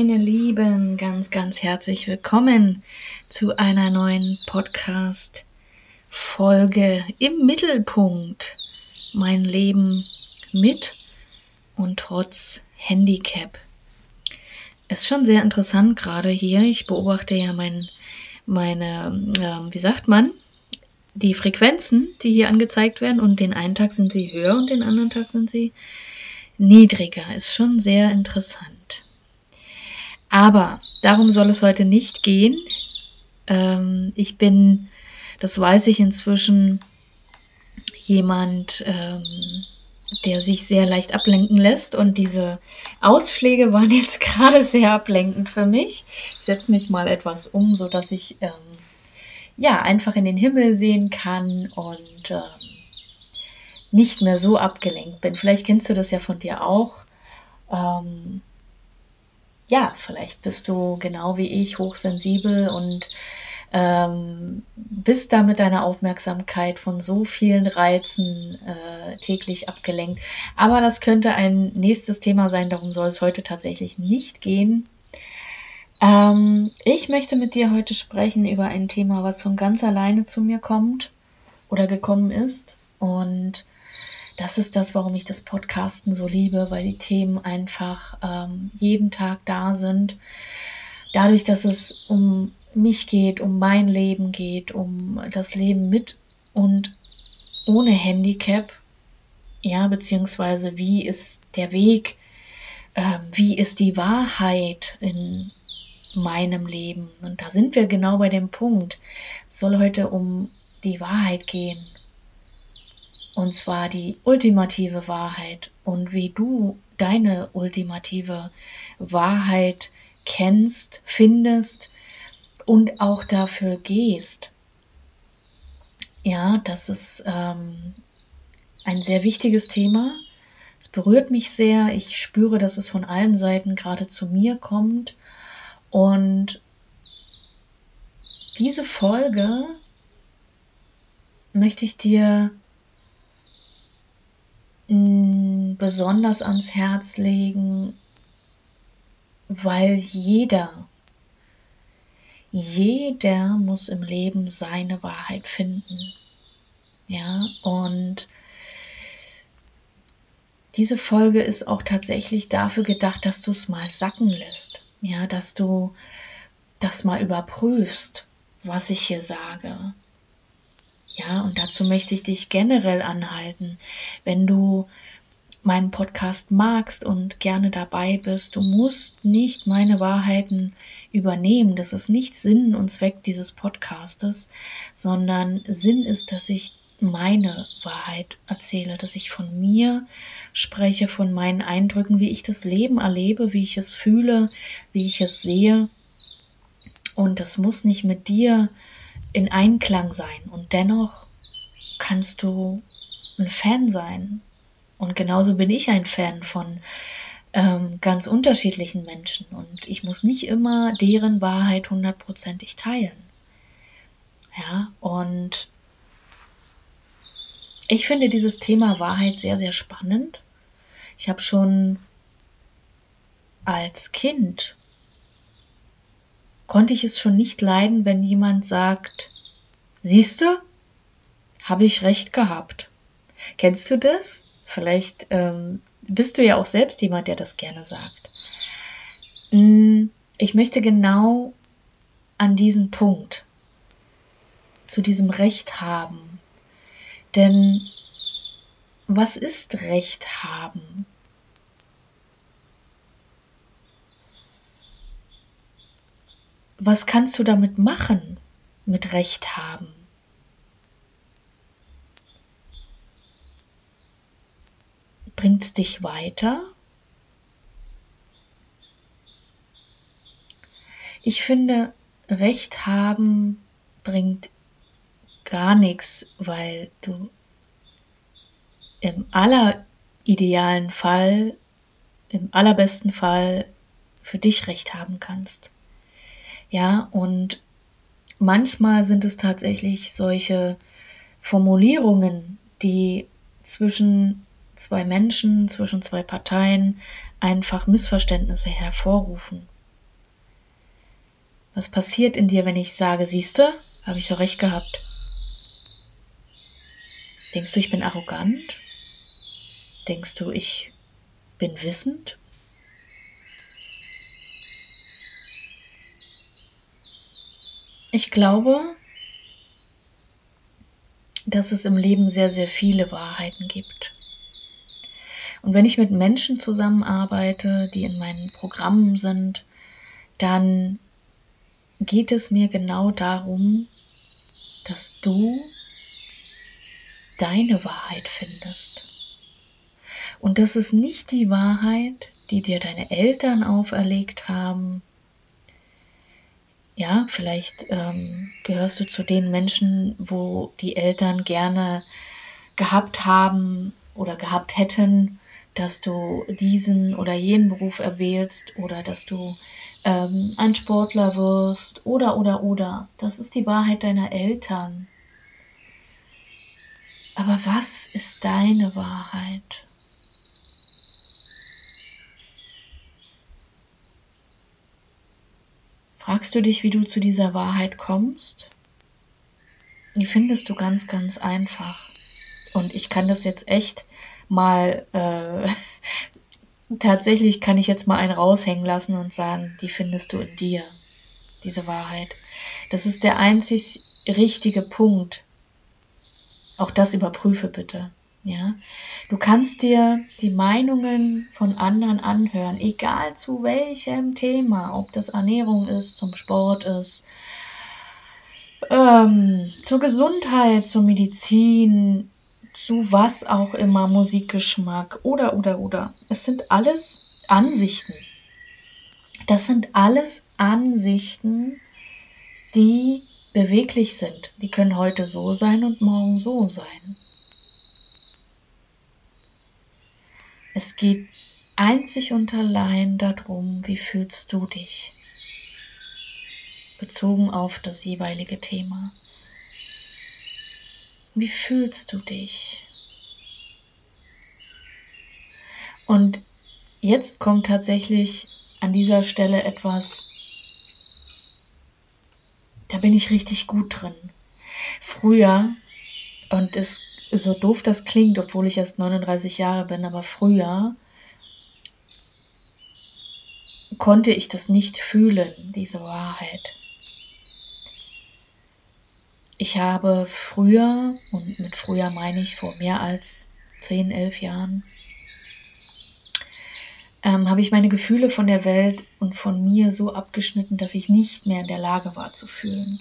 Meine Lieben, ganz, ganz herzlich willkommen zu einer neuen Podcast-Folge im Mittelpunkt. Mein Leben mit und trotz Handicap. Ist schon sehr interessant gerade hier. Ich beobachte ja mein, meine, äh, wie sagt man, die Frequenzen, die hier angezeigt werden und den einen Tag sind sie höher und den anderen Tag sind sie niedriger. Ist schon sehr interessant. Aber darum soll es heute nicht gehen. Ähm, ich bin, das weiß ich inzwischen, jemand, ähm, der sich sehr leicht ablenken lässt. Und diese Ausschläge waren jetzt gerade sehr ablenkend für mich. Ich setze mich mal etwas um, so dass ich ähm, ja einfach in den Himmel sehen kann und ähm, nicht mehr so abgelenkt bin. Vielleicht kennst du das ja von dir auch. Ähm, ja, vielleicht bist du genau wie ich hochsensibel und ähm, bist da mit deiner Aufmerksamkeit von so vielen Reizen äh, täglich abgelenkt. Aber das könnte ein nächstes Thema sein, darum soll es heute tatsächlich nicht gehen. Ähm, ich möchte mit dir heute sprechen über ein Thema, was von ganz alleine zu mir kommt oder gekommen ist. Und das ist das, warum ich das Podcasten so liebe, weil die Themen einfach ähm, jeden Tag da sind. Dadurch, dass es um mich geht, um mein Leben geht, um das Leben mit und ohne Handicap, ja, beziehungsweise wie ist der Weg, äh, wie ist die Wahrheit in meinem Leben. Und da sind wir genau bei dem Punkt. Es soll heute um die Wahrheit gehen, und zwar die ultimative Wahrheit und wie du deine ultimative Wahrheit kennst, findest und auch dafür gehst. Ja, das ist ähm, ein sehr wichtiges Thema. Es berührt mich sehr. Ich spüre, dass es von allen Seiten gerade zu mir kommt. Und diese Folge möchte ich dir besonders ans Herz legen, weil jeder, jeder muss im Leben seine Wahrheit finden. Ja, und diese Folge ist auch tatsächlich dafür gedacht, dass du es mal sacken lässt. Ja, dass du das mal überprüfst, was ich hier sage. Ja, und dazu möchte ich dich generell anhalten. Wenn du meinen Podcast magst und gerne dabei bist, du musst nicht meine Wahrheiten übernehmen. Das ist nicht Sinn und Zweck dieses Podcastes, sondern Sinn ist, dass ich meine Wahrheit erzähle, dass ich von mir spreche, von meinen Eindrücken, wie ich das Leben erlebe, wie ich es fühle, wie ich es sehe. Und das muss nicht mit dir in Einklang sein. Und dennoch kannst du ein Fan sein. Und genauso bin ich ein Fan von ähm, ganz unterschiedlichen Menschen. Und ich muss nicht immer deren Wahrheit hundertprozentig teilen. Ja, und ich finde dieses Thema Wahrheit sehr, sehr spannend. Ich habe schon als Kind konnte ich es schon nicht leiden, wenn jemand sagt, siehst du, habe ich recht gehabt. Kennst du das? Vielleicht ähm, bist du ja auch selbst jemand, der das gerne sagt. Hm, ich möchte genau an diesen Punkt, zu diesem Recht haben. Denn was ist Recht haben? Was kannst du damit machen, mit Recht haben? Bringt es dich weiter? Ich finde, Recht haben bringt gar nichts, weil du im alleridealen Fall, im allerbesten Fall für dich Recht haben kannst. Ja, und manchmal sind es tatsächlich solche Formulierungen, die zwischen zwei Menschen, zwischen zwei Parteien einfach Missverständnisse hervorrufen. Was passiert in dir, wenn ich sage, siehste, habe ich so recht gehabt? Denkst du, ich bin arrogant? Denkst du, ich bin wissend? Ich glaube, dass es im Leben sehr, sehr viele Wahrheiten gibt. Und wenn ich mit Menschen zusammenarbeite, die in meinen Programmen sind, dann geht es mir genau darum, dass du deine Wahrheit findest. Und das ist nicht die Wahrheit, die dir deine Eltern auferlegt haben. Ja, vielleicht ähm, gehörst du zu den Menschen, wo die Eltern gerne gehabt haben oder gehabt hätten, dass du diesen oder jenen Beruf erwählst oder dass du ähm, ein Sportler wirst oder oder oder. Das ist die Wahrheit deiner Eltern. Aber was ist deine Wahrheit? Fragst du dich, wie du zu dieser Wahrheit kommst? Die findest du ganz, ganz einfach. Und ich kann das jetzt echt mal, äh, tatsächlich kann ich jetzt mal einen raushängen lassen und sagen, die findest du in dir, diese Wahrheit. Das ist der einzig richtige Punkt. Auch das überprüfe bitte. Ja, du kannst dir die Meinungen von anderen anhören, egal zu welchem Thema, ob das Ernährung ist, zum Sport ist, ähm, zur Gesundheit, zur Medizin, zu was auch immer, Musikgeschmack oder oder oder. Es sind alles Ansichten. Das sind alles Ansichten, die beweglich sind. Die können heute so sein und morgen so sein. Es geht einzig und allein darum, wie fühlst du dich, bezogen auf das jeweilige Thema. Wie fühlst du dich? Und jetzt kommt tatsächlich an dieser Stelle etwas, da bin ich richtig gut drin. Früher, und es so doof das klingt, obwohl ich erst 39 Jahre bin, aber früher konnte ich das nicht fühlen, diese Wahrheit. Ich habe früher, und mit früher meine ich vor mehr als 10, 11 Jahren, ähm, habe ich meine Gefühle von der Welt und von mir so abgeschnitten, dass ich nicht mehr in der Lage war zu fühlen.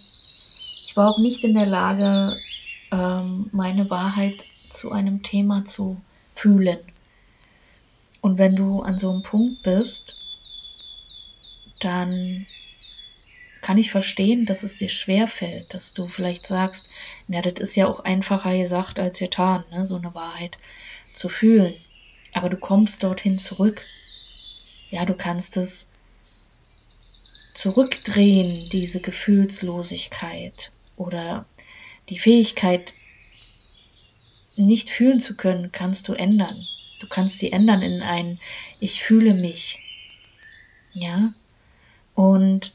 Ich war auch nicht in der Lage, ähm, meine Wahrheit zu einem Thema zu fühlen. Und wenn du an so einem Punkt bist, dann kann ich verstehen, dass es dir schwer fällt, dass du vielleicht sagst, na, das ist ja auch einfacher gesagt als getan, ne, so eine Wahrheit zu fühlen. Aber du kommst dorthin zurück. Ja, du kannst es zurückdrehen, diese Gefühlslosigkeit oder die Fähigkeit, nicht fühlen zu können, kannst du ändern. Du kannst sie ändern in ein Ich fühle mich. Ja? Und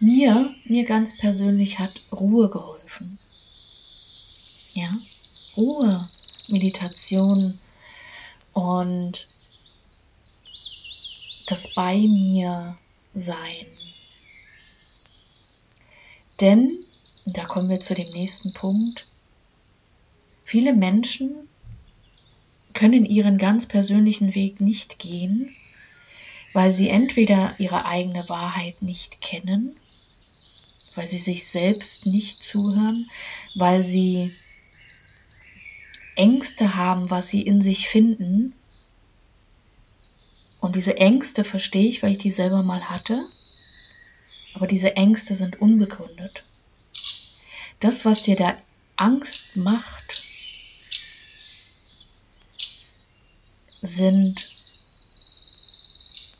mir, mir ganz persönlich hat Ruhe geholfen. Ja, Ruhe, Meditation und das bei mir sein. Denn, da kommen wir zu dem nächsten Punkt, viele Menschen können ihren ganz persönlichen Weg nicht gehen, weil sie entweder ihre eigene Wahrheit nicht kennen weil sie sich selbst nicht zuhören, weil sie Ängste haben, was sie in sich finden. Und diese Ängste verstehe ich, weil ich die selber mal hatte. Aber diese Ängste sind unbegründet. Das, was dir da Angst macht, sind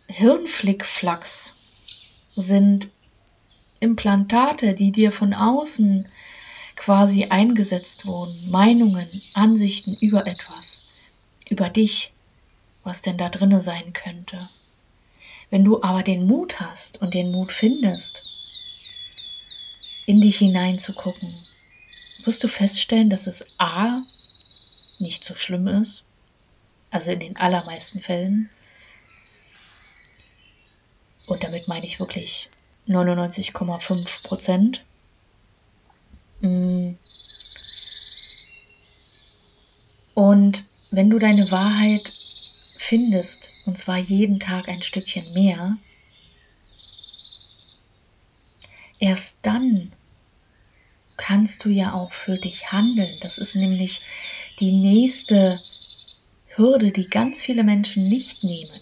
Hirnflickflacks, sind Implantate, die dir von außen quasi eingesetzt wurden, Meinungen, Ansichten über etwas, über dich, was denn da drinne sein könnte. Wenn du aber den Mut hast und den Mut findest, in dich hineinzugucken, wirst du feststellen, dass es A nicht so schlimm ist, also in den allermeisten Fällen. Und damit meine ich wirklich 99,5 Prozent. Mm. Und wenn du deine Wahrheit findest, und zwar jeden Tag ein Stückchen mehr, erst dann kannst du ja auch für dich handeln. Das ist nämlich die nächste Hürde, die ganz viele Menschen nicht nehmen.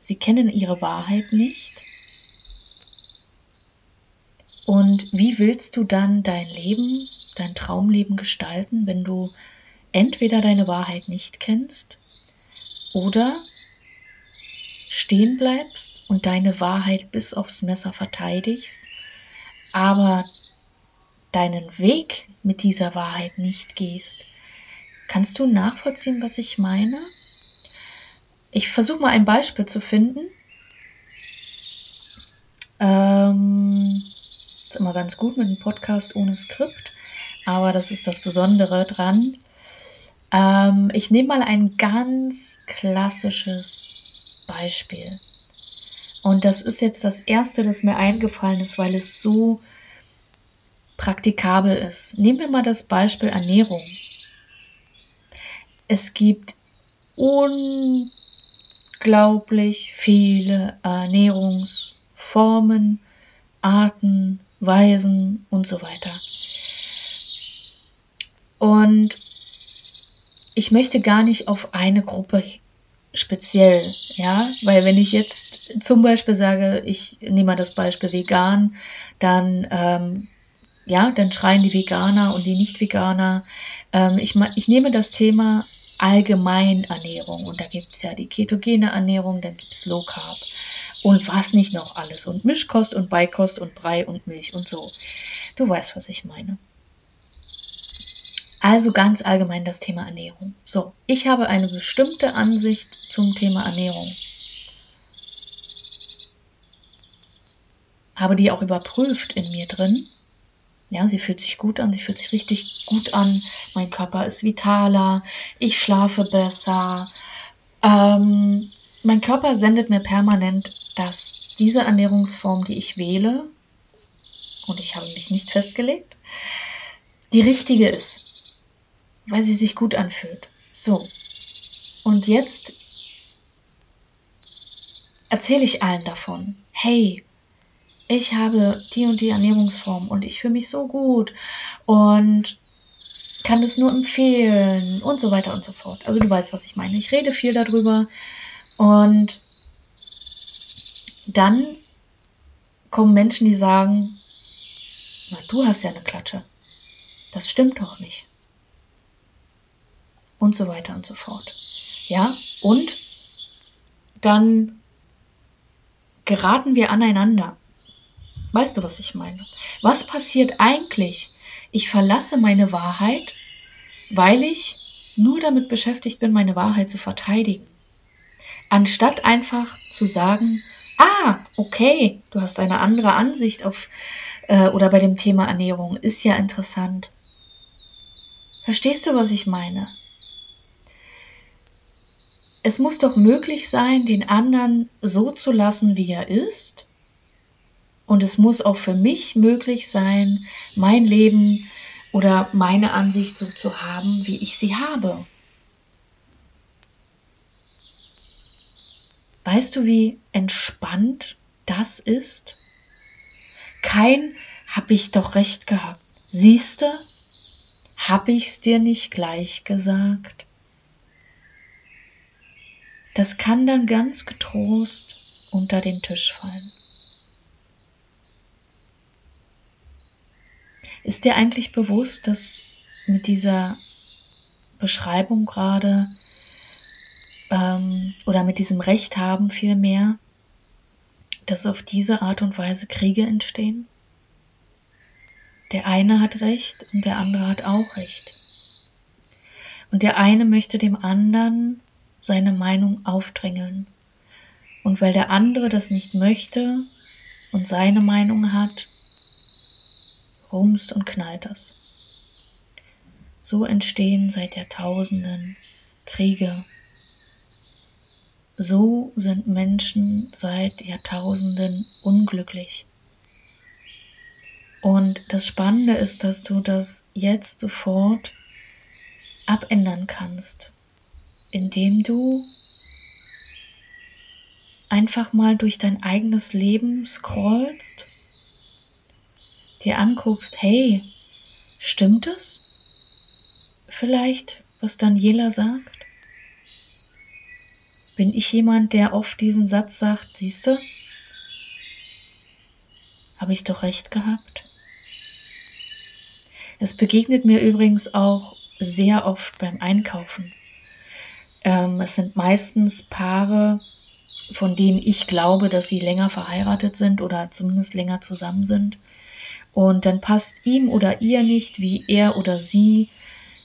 Sie kennen ihre Wahrheit nicht. Und wie willst du dann dein Leben, dein Traumleben gestalten, wenn du entweder deine Wahrheit nicht kennst oder stehen bleibst und deine Wahrheit bis aufs Messer verteidigst, aber deinen Weg mit dieser Wahrheit nicht gehst. Kannst du nachvollziehen, was ich meine? Ich versuche mal ein Beispiel zu finden. Ähm, ist immer ganz gut mit einem Podcast ohne Skript, aber das ist das Besondere dran. Ähm, ich nehme mal ein ganz klassisches Beispiel. Und das ist jetzt das erste, das mir eingefallen ist, weil es so praktikabel ist. Nehmen wir mal das Beispiel Ernährung. Es gibt unglaublich viele Ernährungsformen, Arten, Weisen und so weiter. Und ich möchte gar nicht auf eine Gruppe speziell, ja, weil wenn ich jetzt zum Beispiel sage, ich nehme mal das Beispiel vegan, dann ähm, ja, dann schreien die Veganer und die Nicht-Veganer. Ähm, ich, ich nehme das Thema Allgemeinernährung und da gibt es ja die ketogene Ernährung, dann gibt es Low Carb und was nicht noch alles und Mischkost und Beikost und Brei und Milch und so. Du weißt, was ich meine. Also ganz allgemein das Thema Ernährung. So, ich habe eine bestimmte Ansicht zum Thema Ernährung. Habe die auch überprüft in mir drin ja, sie fühlt sich gut an, sie fühlt sich richtig gut an. Mein Körper ist vitaler, ich schlafe besser. Ähm, mein Körper sendet mir permanent, dass diese Ernährungsform, die ich wähle, und ich habe mich nicht festgelegt, die richtige ist, weil sie sich gut anfühlt. So. Und jetzt erzähle ich allen davon. Hey, ich habe die und die Ernährungsform und ich fühle mich so gut und kann es nur empfehlen und so weiter und so fort. Also du weißt, was ich meine. Ich rede viel darüber und dann kommen Menschen, die sagen, na, du hast ja eine Klatsche. Das stimmt doch nicht. Und so weiter und so fort. Ja, und dann geraten wir aneinander. Weißt du, was ich meine? Was passiert eigentlich? Ich verlasse meine Wahrheit, weil ich nur damit beschäftigt bin, meine Wahrheit zu verteidigen. Anstatt einfach zu sagen, ah, okay, du hast eine andere Ansicht auf äh, oder bei dem Thema Ernährung, ist ja interessant. Verstehst du, was ich meine? Es muss doch möglich sein, den anderen so zu lassen, wie er ist und es muss auch für mich möglich sein, mein Leben oder meine Ansicht so zu haben, wie ich sie habe. Weißt du, wie entspannt das ist? Kein hab ich doch recht gehabt. Siehste, hab ich's dir nicht gleich gesagt? Das kann dann ganz getrost unter den Tisch fallen. Ist dir eigentlich bewusst, dass mit dieser Beschreibung gerade ähm, oder mit diesem Recht haben vielmehr, dass auf diese Art und Weise Kriege entstehen? Der eine hat Recht und der andere hat auch Recht. Und der eine möchte dem anderen seine Meinung aufdrängeln. Und weil der andere das nicht möchte und seine Meinung hat, rumst und knallt das. So entstehen seit Jahrtausenden Kriege. So sind Menschen seit Jahrtausenden unglücklich. Und das Spannende ist, dass du das jetzt sofort abändern kannst, indem du einfach mal durch dein eigenes Leben scrollst, dir anguckst, hey, stimmt es? Vielleicht, was Daniela sagt? Bin ich jemand, der oft diesen Satz sagt, siehste, habe ich doch recht gehabt? Es begegnet mir übrigens auch sehr oft beim Einkaufen. Ähm, es sind meistens Paare, von denen ich glaube, dass sie länger verheiratet sind oder zumindest länger zusammen sind. Und dann passt ihm oder ihr nicht, wie er oder sie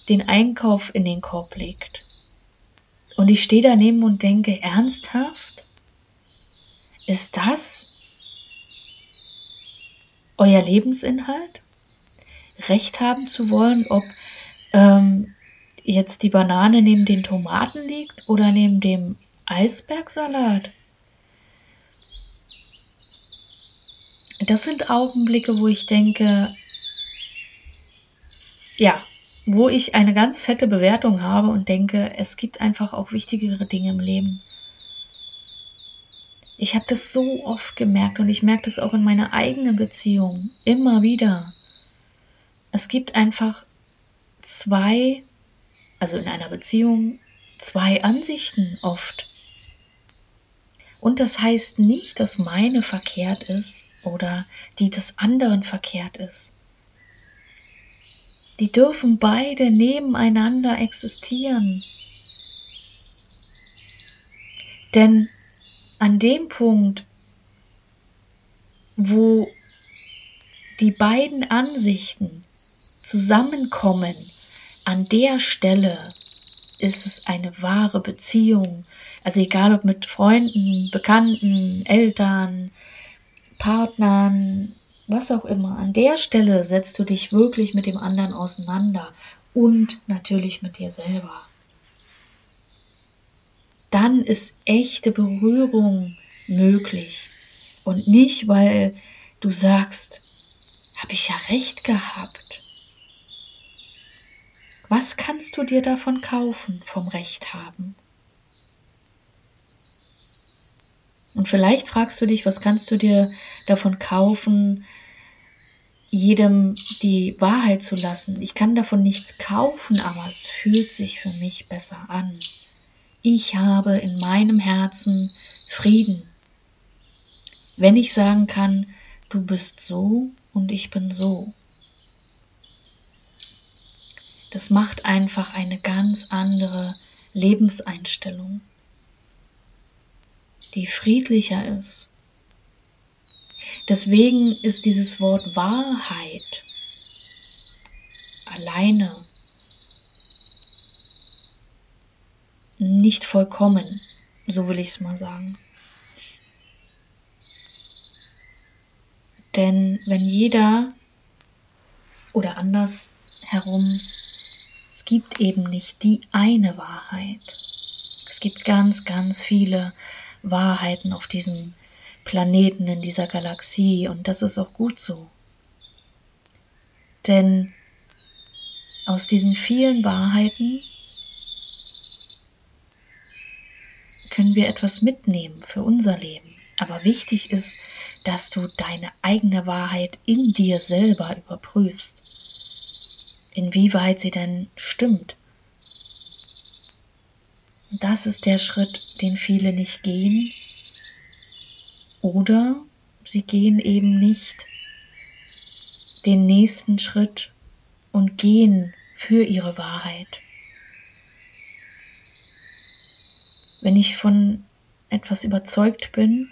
den Einkauf in den Korb legt. Und ich stehe daneben und denke, ernsthaft? Ist das euer Lebensinhalt? Recht haben zu wollen, ob ähm, jetzt die Banane neben den Tomaten liegt oder neben dem Eisbergsalat. Das sind Augenblicke, wo ich denke, ja, wo ich eine ganz fette Bewertung habe und denke, es gibt einfach auch wichtigere Dinge im Leben. Ich habe das so oft gemerkt und ich merke das auch in meiner eigenen Beziehung immer wieder. Es gibt einfach zwei, also in einer Beziehung, zwei Ansichten oft. Und das heißt nicht, dass meine verkehrt ist oder die des anderen verkehrt ist. Die dürfen beide nebeneinander existieren. Denn an dem Punkt, wo die beiden Ansichten zusammenkommen, an der Stelle ist es eine wahre Beziehung. Also egal ob mit Freunden, Bekannten, Eltern, Partnern, was auch immer. An der Stelle setzt du dich wirklich mit dem anderen auseinander und natürlich mit dir selber. Dann ist echte Berührung möglich und nicht, weil du sagst, habe ich ja recht gehabt was kannst du dir davon kaufen, vom Recht haben? Und vielleicht fragst du dich, was kannst du dir davon kaufen, jedem die Wahrheit zu lassen. Ich kann davon nichts kaufen, aber es fühlt sich für mich besser an. Ich habe in meinem Herzen Frieden. Wenn ich sagen kann, du bist so und ich bin so. Das macht einfach eine ganz andere Lebenseinstellung, die friedlicher ist. Deswegen ist dieses Wort Wahrheit alleine nicht vollkommen, so will ich es mal sagen. Denn wenn jeder oder anders herum gibt eben nicht die eine Wahrheit. Es gibt ganz, ganz viele Wahrheiten auf diesem Planeten, in dieser Galaxie und das ist auch gut so. Denn aus diesen vielen Wahrheiten können wir etwas mitnehmen für unser Leben. Aber wichtig ist, dass du deine eigene Wahrheit in dir selber überprüfst inwieweit sie denn stimmt. Das ist der Schritt, den viele nicht gehen. Oder sie gehen eben nicht den nächsten Schritt und gehen für ihre Wahrheit. Wenn ich von etwas überzeugt bin,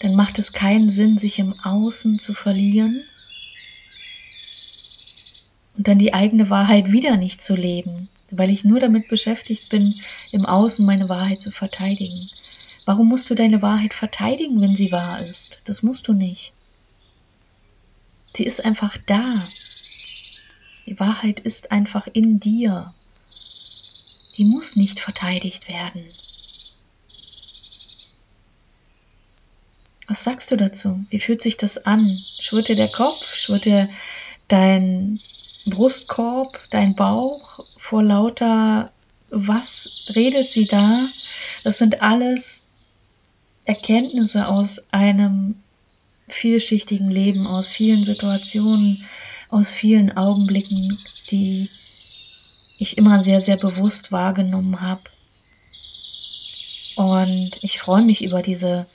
dann macht es keinen Sinn, sich im Außen zu verlieren und dann die eigene Wahrheit wieder nicht zu leben. weil ich nur damit beschäftigt bin, im Außen meine Wahrheit zu verteidigen. Warum musst du deine Wahrheit verteidigen, wenn sie wahr ist? Das musst du nicht. Sie ist einfach da. Die Wahrheit ist einfach in dir. Die muss nicht verteidigt werden. Was sagst du dazu? Wie fühlt sich das an? Schwirrt dir der Kopf? Schwirrt dir dein Brustkorb, dein Bauch vor lauter, was redet sie da? Das sind alles Erkenntnisse aus einem vielschichtigen Leben, aus vielen Situationen, aus vielen Augenblicken, die ich immer sehr, sehr bewusst wahrgenommen habe. Und ich freue mich über diese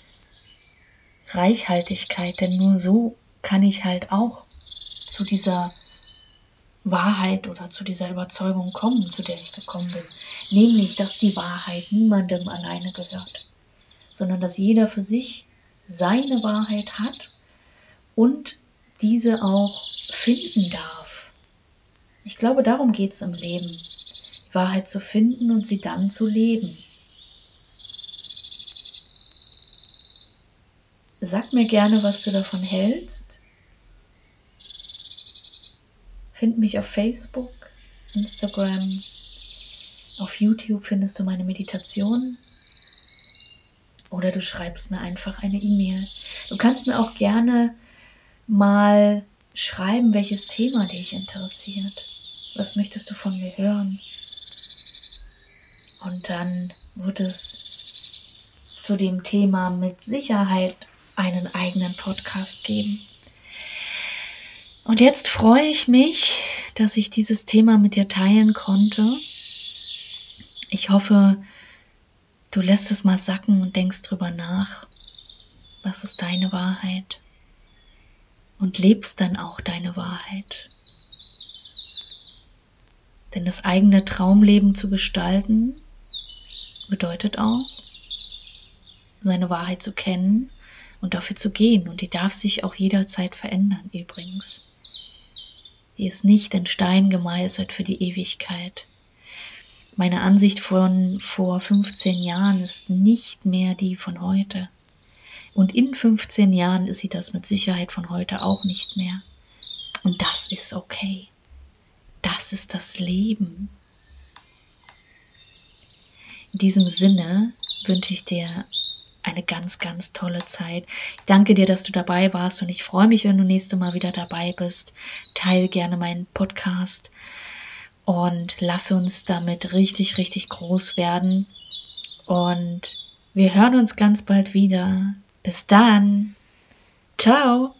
Reichhaltigkeit, denn nur so kann ich halt auch zu dieser Wahrheit oder zu dieser Überzeugung kommen, zu der ich gekommen bin. Nämlich, dass die Wahrheit niemandem alleine gehört, sondern dass jeder für sich seine Wahrheit hat und diese auch finden darf. Ich glaube, darum geht es im Leben, die Wahrheit zu finden und sie dann zu leben. Sag mir gerne, was du davon hältst. Find mich auf Facebook, Instagram, auf YouTube findest du meine Meditation oder du schreibst mir einfach eine E-Mail. Du kannst mir auch gerne mal schreiben, welches Thema dich interessiert. Was möchtest du von mir hören? Und dann wird es zu dem Thema mit Sicherheit einen eigenen Podcast geben. Und jetzt freue ich mich, dass ich dieses Thema mit dir teilen konnte. Ich hoffe, du lässt es mal sacken und denkst drüber nach. Was ist deine Wahrheit? Und lebst dann auch deine Wahrheit. Denn das eigene Traumleben zu gestalten bedeutet auch, seine Wahrheit zu kennen und dafür zu gehen. Und die darf sich auch jederzeit verändern übrigens. Die ist nicht in Stein gemeißelt für die Ewigkeit. Meine Ansicht von vor 15 Jahren ist nicht mehr die von heute. Und in 15 Jahren ist sie das mit Sicherheit von heute auch nicht mehr. Und das ist okay. Das ist das Leben. In diesem Sinne wünsche ich dir eine ganz, ganz tolle Zeit. Ich danke dir, dass du dabei warst und ich freue mich, wenn du nächste Mal wieder dabei bist. Teil gerne meinen Podcast und lass uns damit richtig, richtig groß werden. Und wir hören uns ganz bald wieder. Bis dann. Ciao.